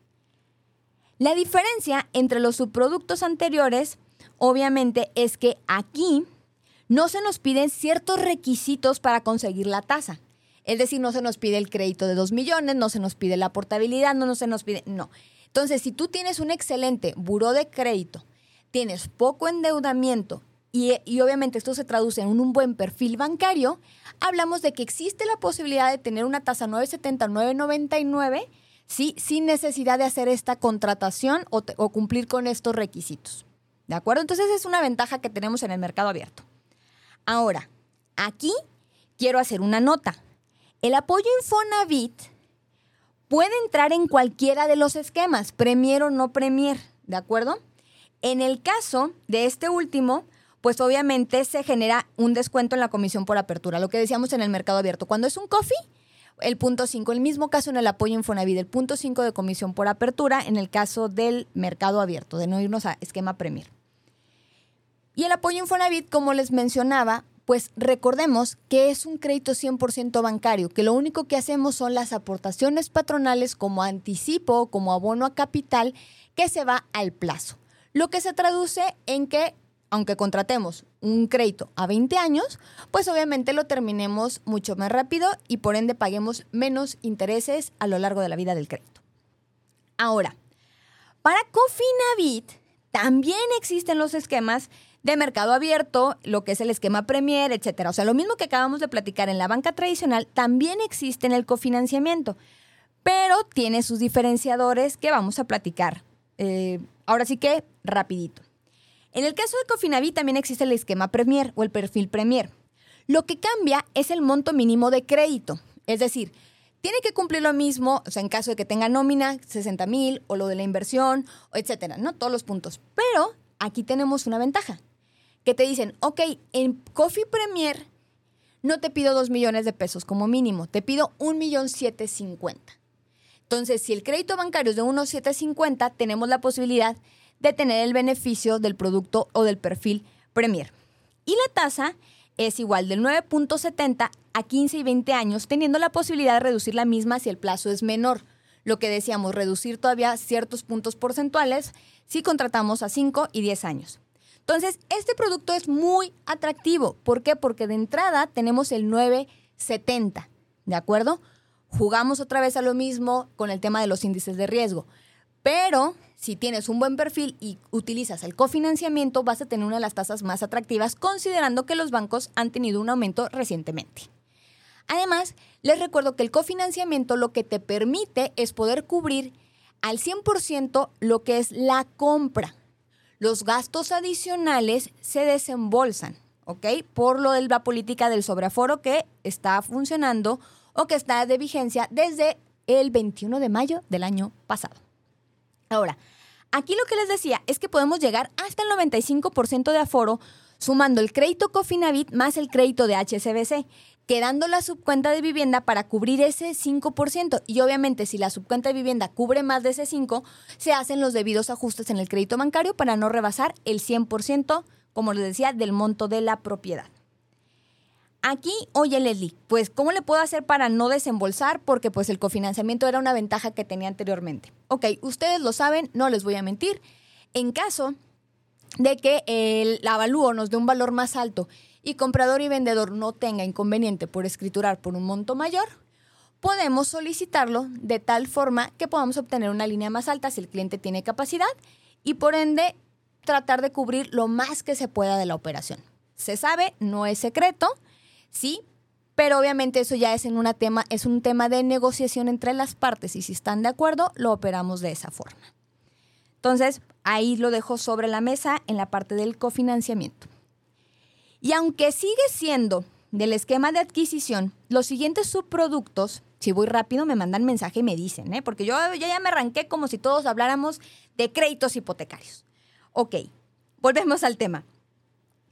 La diferencia entre los subproductos anteriores, obviamente, es que aquí no se nos piden ciertos requisitos para conseguir la tasa. Es decir, no se nos pide el crédito de 2 millones, no se nos pide la portabilidad, no, no se nos pide, no. Entonces, si tú tienes un excelente buró de crédito, tienes poco endeudamiento y, obviamente esto se traduce en un buen perfil bancario, hablamos de que existe la posibilidad de tener una tasa 970, 999, ¿sí? sin necesidad de hacer esta contratación o, cumplir con estos requisitos. ¿De acuerdo? Entonces es una ventaja que tenemos en el mercado abierto. Ahora, aquí quiero hacer una nota. El apoyo Infonavit puede entrar en cualquiera de los esquemas, Premier o no Premier, ¿de acuerdo? En el caso de este último, pues obviamente se genera un descuento en la comisión por apertura, lo que decíamos en el mercado abierto. Cuando es un coffee, el punto 5, el mismo caso en el apoyo Infonavit, el punto 5 de comisión por apertura en el caso del mercado abierto, de no irnos a esquema Premier. Y el apoyo Infonavit, como les mencionaba, pues recordemos que es un crédito 100% bancario, que lo único que hacemos son las aportaciones patronales como anticipo, como abono a capital, que se va al plazo. Lo que se traduce en que aunque contratemos un crédito a 20 años, pues obviamente lo terminemos mucho más rápido y por ende paguemos menos intereses a lo largo de la vida del crédito. Ahora, para Cofinavit también existen los esquemas de mercado abierto, lo que es el esquema Premier, etcétera. O sea, lo mismo que acabamos de platicar en la banca tradicional, también existe en el cofinanciamiento, pero tiene sus diferenciadores que vamos a platicar. Eh, ahora sí que rapidito. En el caso de Cofinavit también existe el esquema Premier o el perfil Premier. Lo que cambia es el monto mínimo de crédito. Es decir, tiene que cumplir lo mismo, o sea, en caso de que tenga nómina, 60 mil, o lo de la inversión, etcétera, ¿no? Todos los puntos. Pero aquí tenemos una ventaja, que te dicen, ok, en Coffee Premier no te pido 2 millones de pesos como mínimo, te pido 1 millón 750. Entonces, si el crédito bancario es de 1.750, tenemos la posibilidad de tener el beneficio del producto o del perfil Premier. Y la tasa es igual del 9.70 a 15 y 20 años, teniendo la posibilidad de reducir la misma si el plazo es menor. Lo que decíamos, reducir todavía ciertos puntos porcentuales si contratamos a 5 y 10 años. Entonces, este producto es muy atractivo. ¿Por qué? Porque de entrada tenemos el 970, ¿de acuerdo? Jugamos otra vez a lo mismo con el tema de los índices de riesgo. Pero si tienes un buen perfil y utilizas el cofinanciamiento, vas a tener una de las tasas más atractivas, considerando que los bancos han tenido un aumento recientemente. Además, les recuerdo que el cofinanciamiento lo que te permite es poder cubrir al 100% lo que es la compra los gastos adicionales se desembolsan, ¿ok? Por lo de la política del sobreaforo que está funcionando o que está de vigencia desde el 21 de mayo del año pasado. Ahora, aquí lo que les decía es que podemos llegar hasta el 95% de aforo sumando el crédito Cofinavit más el crédito de HSBC, quedando la subcuenta de vivienda para cubrir ese 5%. Y obviamente si la subcuenta de vivienda cubre más de ese 5%, se hacen los debidos ajustes en el crédito bancario para no rebasar el 100%, como les decía, del monto de la propiedad. Aquí, oye Leslie, pues ¿cómo le puedo hacer para no desembolsar? Porque pues el cofinanciamiento era una ventaja que tenía anteriormente. Ok, ustedes lo saben, no les voy a mentir. En caso de que el avalúo nos dé un valor más alto y comprador y vendedor no tenga inconveniente por escriturar por un monto mayor, podemos solicitarlo de tal forma que podamos obtener una línea más alta si el cliente tiene capacidad y por ende tratar de cubrir lo más que se pueda de la operación. Se sabe, no es secreto, sí, pero obviamente eso ya es en una tema es un tema de negociación entre las partes y si están de acuerdo, lo operamos de esa forma. Entonces, ahí lo dejo sobre la mesa en la parte del cofinanciamiento. Y aunque sigue siendo del esquema de adquisición, los siguientes subproductos, si voy rápido, me mandan mensaje y me dicen, ¿eh? porque yo, ya me arranqué como si todos habláramos de créditos hipotecarios. Ok, volvemos al tema.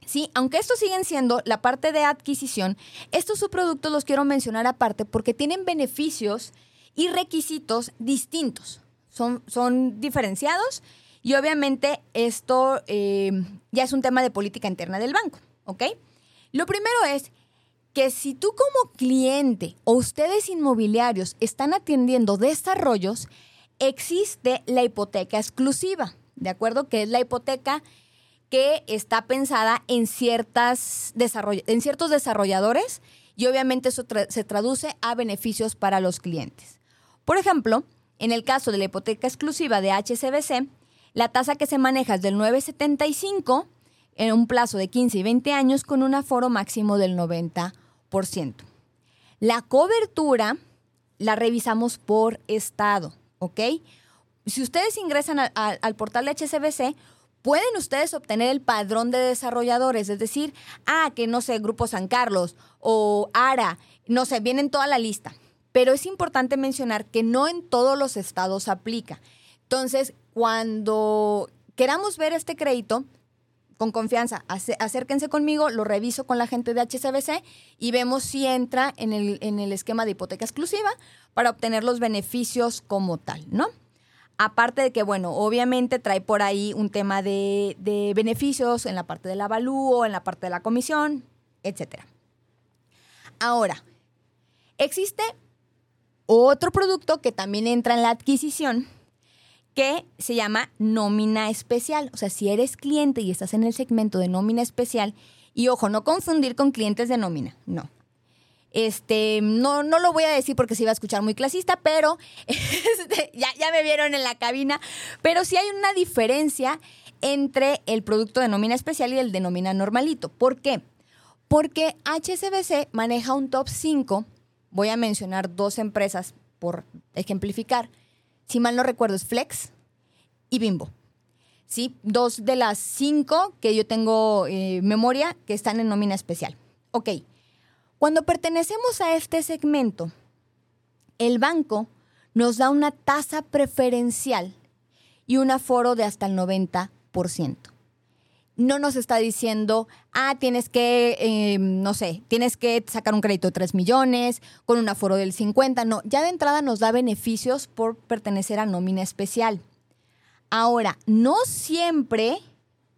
Sí, aunque estos siguen siendo la parte de adquisición, estos subproductos los quiero mencionar aparte porque tienen beneficios y requisitos distintos. Son, son diferenciados y obviamente esto eh, ya es un tema de política interna del banco. ¿ok? Lo primero es que si tú como cliente o ustedes inmobiliarios están atendiendo desarrollos, existe la hipoteca exclusiva, ¿de acuerdo? Que es la hipoteca que está pensada en, ciertas en ciertos desarrolladores y obviamente eso se traduce a beneficios para los clientes. Por ejemplo, en el caso de la hipoteca exclusiva de HCBC, la tasa que se maneja es del 975 en un plazo de 15 y 20 años con un aforo máximo del 90%. La cobertura la revisamos por estado, ¿ok? Si ustedes ingresan al portal de HCBC, pueden ustedes obtener el padrón de desarrolladores, es decir, ah, que no sé, Grupo San Carlos o ARA, no sé, vienen toda la lista. Pero es importante mencionar que no en todos los estados aplica. Entonces, cuando queramos ver este crédito, con confianza, acérquense conmigo, lo reviso con la gente de HCBC y vemos si entra en el, en el esquema de hipoteca exclusiva para obtener los beneficios como tal, ¿no? Aparte de que, bueno, obviamente trae por ahí un tema de, beneficios en la parte del avalúo, en la parte de la comisión, etc. Ahora, existe otro producto que también entra en la adquisición, que se llama nómina especial. O sea, si eres cliente y estás en el segmento de nómina especial, y ojo, no confundir con clientes de nómina, no. Este, no, no lo voy a decir porque se iba a escuchar muy clasista, pero este, ya, ya me vieron en la cabina. Pero sí hay una diferencia entre el producto de nómina especial y el de nómina normalito. ¿Por qué? Porque HSBC maneja un top 5. Voy a mencionar dos empresas por ejemplificar si mal no recuerdo, es Flex y Bimbo. ¿Sí? Dos de las cinco que yo tengo eh, memoria que están en nómina especial. Ok. Cuando pertenecemos a este segmento, el banco nos da una tasa preferencial y un aforo de hasta el 90% no nos está diciendo, ah, tienes que, eh, no sé, tienes que sacar un crédito de 3 millones con un aforo del 50. No, ya de entrada nos da beneficios por pertenecer a nómina especial. Ahora, no siempre,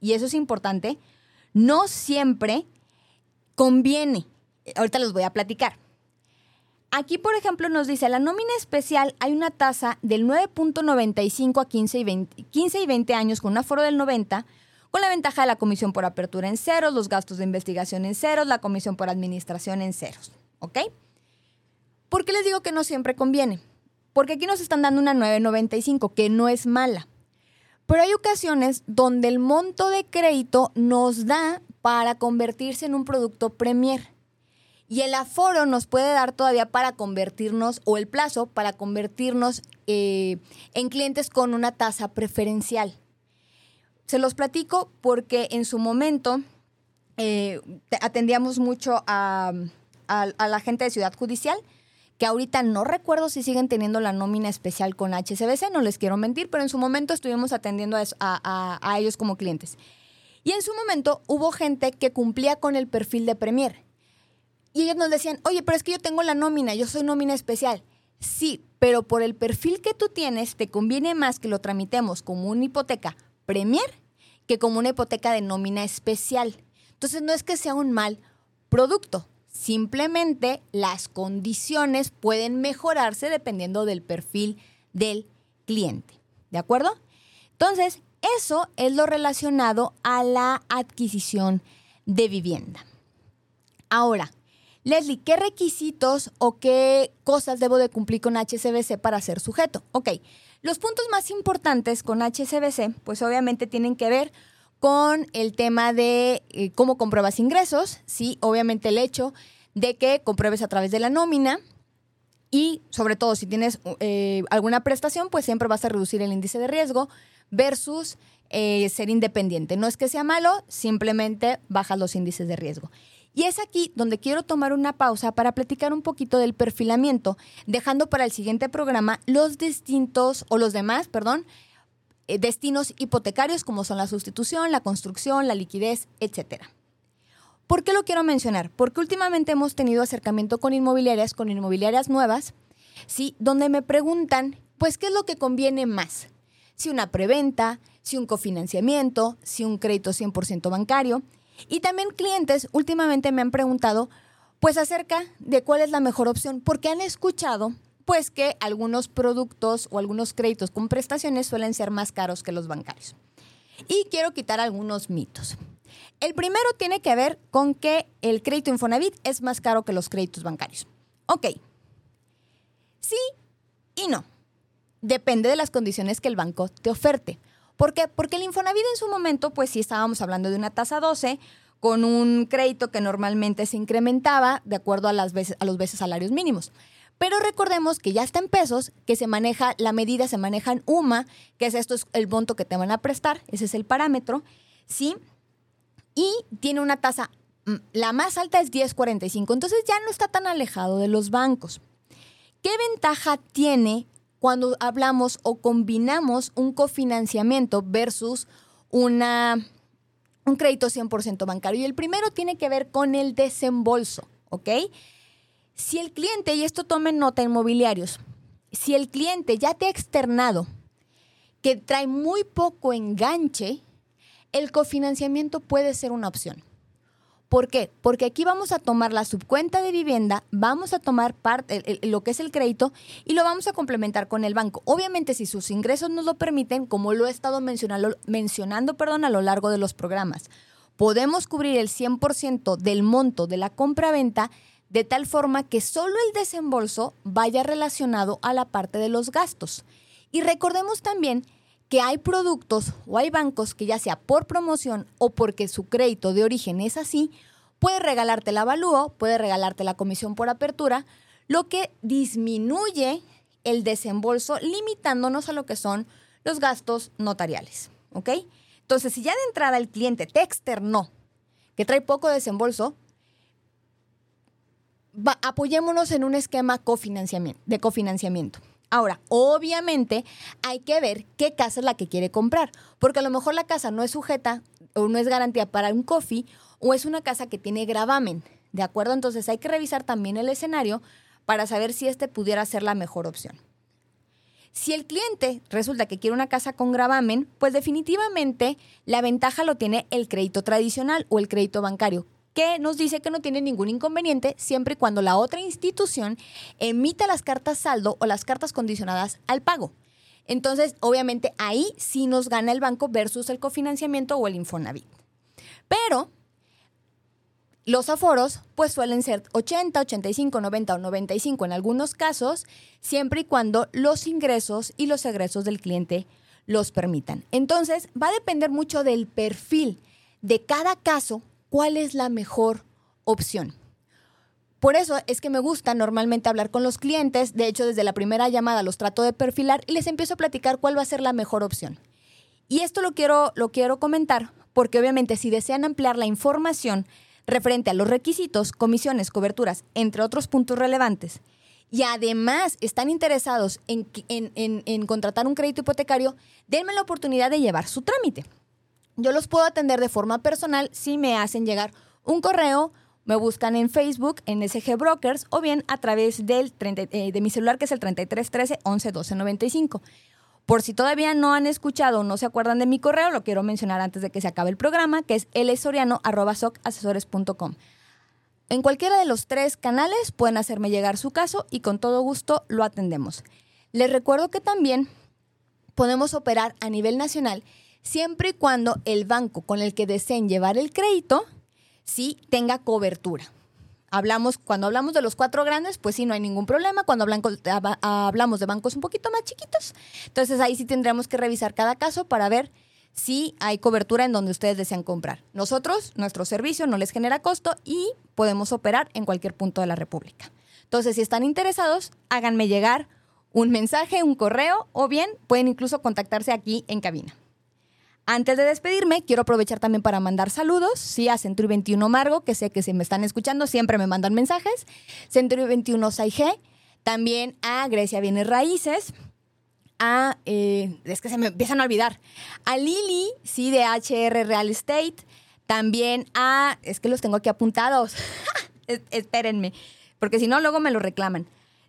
y eso es importante, no siempre conviene. Ahorita los voy a platicar. Aquí, por ejemplo, nos dice, la nómina especial hay una tasa del 9.95 a 15 y 20, 15 y 20 años con un aforo del 90 con la ventaja de la comisión por apertura en ceros, los gastos de investigación en ceros, la comisión por administración en ceros. ¿Ok? ¿Por qué les digo que no siempre conviene? Porque aquí nos están dando una 995, que no es mala. Pero hay ocasiones donde el monto de crédito nos da para convertirse en un producto Premier. Y el aforo nos puede dar todavía para convertirnos, o el plazo para convertirnos eh, en clientes con una tasa preferencial. Se los platico porque en su momento eh, atendíamos mucho a, la gente de Ciudad Judicial que ahorita no recuerdo si siguen teniendo la nómina especial con HCBC, no les quiero mentir, pero en su momento estuvimos atendiendo a, ellos como clientes. Y en su momento hubo gente que cumplía con el perfil de Premier. Y ellos nos decían, oye, pero es que yo tengo la nómina, yo soy nómina especial. Sí, pero por el perfil que tú tienes, te conviene más que lo tramitemos como una hipoteca Premier que como una hipoteca de nómina especial. Entonces no es que sea un mal producto, Simplemente las condiciones pueden mejorarse dependiendo del perfil del cliente. ¿De acuerdo? Entonces, eso es lo relacionado a la adquisición de vivienda. Ahora, Leslie, ¿qué requisitos o qué cosas debo de cumplir con HCBC para ser sujeto? Ok, los puntos más importantes con HCBC, pues obviamente tienen que ver con el tema de eh, cómo compruebas ingresos, sí, obviamente el hecho de que compruebes a través de la nómina y sobre todo si tienes eh, alguna prestación, pues siempre vas a reducir el índice de riesgo versus eh, ser independiente. No es que sea malo, simplemente bajas los índices de riesgo. Y es aquí donde quiero tomar una pausa para platicar un poquito del perfilamiento, dejando para el siguiente programa los distintos, o los demás, perdón, eh, destinos hipotecarios como son la sustitución, la construcción, la liquidez, etc. ¿Por qué lo quiero mencionar? Porque últimamente hemos tenido acercamiento con inmobiliarias, con inmobiliarias nuevas, ¿sí? Donde me preguntan, pues, ¿qué es lo que conviene más? Si una preventa, si un cofinanciamiento, si un crédito 100% bancario. Y también clientes últimamente me han preguntado, pues, acerca de cuál es la mejor opción, porque han escuchado pues que algunos productos o algunos créditos con prestaciones suelen ser más caros que los bancarios. Y quiero quitar algunos mitos. El primero tiene que ver con que el crédito Infonavit es más caro que los créditos bancarios. Ok. Sí y no. Depende de las condiciones que el banco te oferte. ¿Por qué? Porque el Infonavit en su momento, pues sí estábamos hablando de una tasa 12 con un crédito que normalmente se incrementaba de acuerdo a, las veces, a los veces salarios mínimos. Pero recordemos que ya está en pesos, que se maneja, la medida se maneja en UMA, que es esto es el monto que te van a prestar, ese es el parámetro, ¿sí? Y tiene una tasa, mm, la más alta es 10.45, entonces ya no está tan alejado de los bancos. ¿Qué ventaja tiene cuando hablamos o combinamos un cofinanciamiento versus una, un crédito 100% bancario? Y el primero tiene que ver con el desembolso, ¿ok? Si el cliente, y esto tomen nota inmobiliarios, si el cliente ya te ha externado que trae muy poco enganche, el cofinanciamiento puede ser una opción. ¿Por qué? Porque aquí vamos a tomar la subcuenta de vivienda, vamos a tomar parte, lo que es el crédito y lo vamos a complementar con el banco. Obviamente, si sus ingresos nos lo permiten, como lo he estado mencionando, mencionando perdón, a lo largo de los programas, podemos cubrir el 100% del monto de la compra-venta de tal forma que solo el desembolso vaya relacionado a la parte de los gastos. Y recordemos también que hay productos o hay bancos que ya sea por promoción o porque su crédito de origen es así, puede regalarte el avalúo, puede regalarte la comisión por apertura, lo que disminuye el desembolso limitándonos a lo que son los gastos notariales. ¿Ok? Entonces, si ya de entrada el cliente te externó que trae poco desembolso, apoyémonos en un esquema de cofinanciamiento. Ahora, obviamente hay que ver qué casa es la que quiere comprar, porque a lo mejor la casa no es sujeta o no es garantía para un coffee o es una casa que tiene gravamen, ¿de acuerdo? Entonces hay que revisar también el escenario para saber si este pudiera ser la mejor opción. Si el cliente resulta que quiere una casa con gravamen, pues definitivamente la ventaja lo tiene el crédito tradicional o el crédito bancario, que nos dice que no tiene ningún inconveniente siempre y cuando la otra institución emita las cartas saldo o las cartas condicionadas al pago. Entonces, obviamente, ahí sí nos gana el banco versus el cofinanciamiento o el Infonavit. Pero los aforos pues suelen ser 80, 85, 90 o 95 en algunos casos, siempre y cuando los ingresos y los egresos del cliente los permitan. Entonces, va a depender mucho del perfil de cada caso, cuál es la mejor opción. Por eso es que me gusta normalmente hablar con los clientes, de hecho desde la primera llamada los trato de perfilar y les empiezo a platicar cuál va a ser la mejor opción. Y esto lo quiero, lo quiero comentar porque obviamente si desean ampliar la información referente a los requisitos, comisiones, coberturas, entre otros puntos relevantes, y además están interesados en, en, contratar un crédito hipotecario, denme la oportunidad de llevar su trámite. Yo los puedo atender de forma personal si me hacen llegar un correo, me buscan en Facebook, en SG Brokers, o bien a través del eh, de mi celular, que es el 3313 11 12 95. Por si todavía no han escuchado o no se acuerdan de mi correo, lo quiero mencionar antes de que se acabe el programa, que es lsoriano.socasesores.com. En cualquiera de los tres canales pueden hacerme llegar su caso y con todo gusto lo atendemos. Les recuerdo que también podemos operar a nivel nacional siempre y cuando el banco con el que deseen llevar el crédito sí tenga cobertura hablamos, cuando hablamos de los cuatro grandes, pues sí, no hay ningún problema. Cuando hablamos de bancos un poquito más chiquitos, entonces ahí sí tendremos que revisar cada caso para ver si hay cobertura en donde ustedes desean comprar. Nosotros, nuestro servicio no les genera costo y podemos operar en cualquier punto de la República. Entonces, si están interesados, háganme llegar un mensaje, un correo o bien pueden incluso contactarse aquí en cabina. Antes de despedirme, quiero aprovechar también para mandar saludos, sí, a Century 21 Margo, que sé que si me están escuchando siempre me mandan mensajes, Century 21 Saige, también a Grecia Bienes Raíces, a, eh, es que se me empiezan a olvidar, a Lili, sí, de HR Real Estate, también a, es que los tengo aquí apuntados, espérenme, porque si no luego me lo reclaman.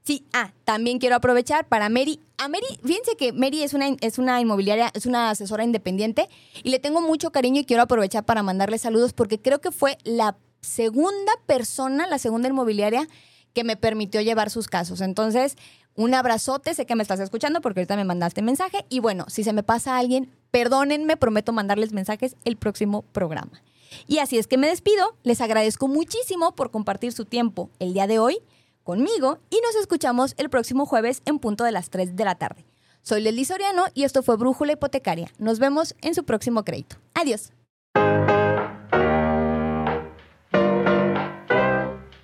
Sí, ah, también quiero aprovechar para Mary. A Mary, fíjense que Mary es una, es una inmobiliaria, es una asesora independiente y le tengo mucho cariño y quiero aprovechar para mandarle saludos porque creo que fue la segunda persona, la segunda inmobiliaria que me permitió llevar sus casos. Entonces, un abrazote, sé que me estás escuchando porque ahorita me mandaste mensaje y bueno, si se me pasa alguien, perdónenme, prometo mandarles mensajes el próximo programa. Y así es que me despido, les agradezco muchísimo por compartir su tiempo el día de hoy conmigo y nos escuchamos el próximo jueves en punto de las 3 de la tarde. Soy Leslie Soriano y esto fue Brújula Hipotecaria. Nos vemos en su próximo crédito. Adiós.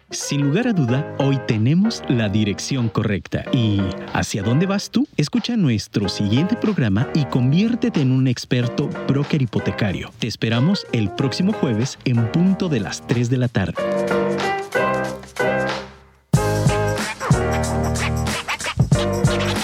Sin lugar a duda, hoy tenemos la dirección correcta. ¿Y hacia dónde vas tú? Escucha nuestro siguiente programa y conviértete en un experto broker hipotecario. Te esperamos el próximo jueves en punto de las 3 de la tarde.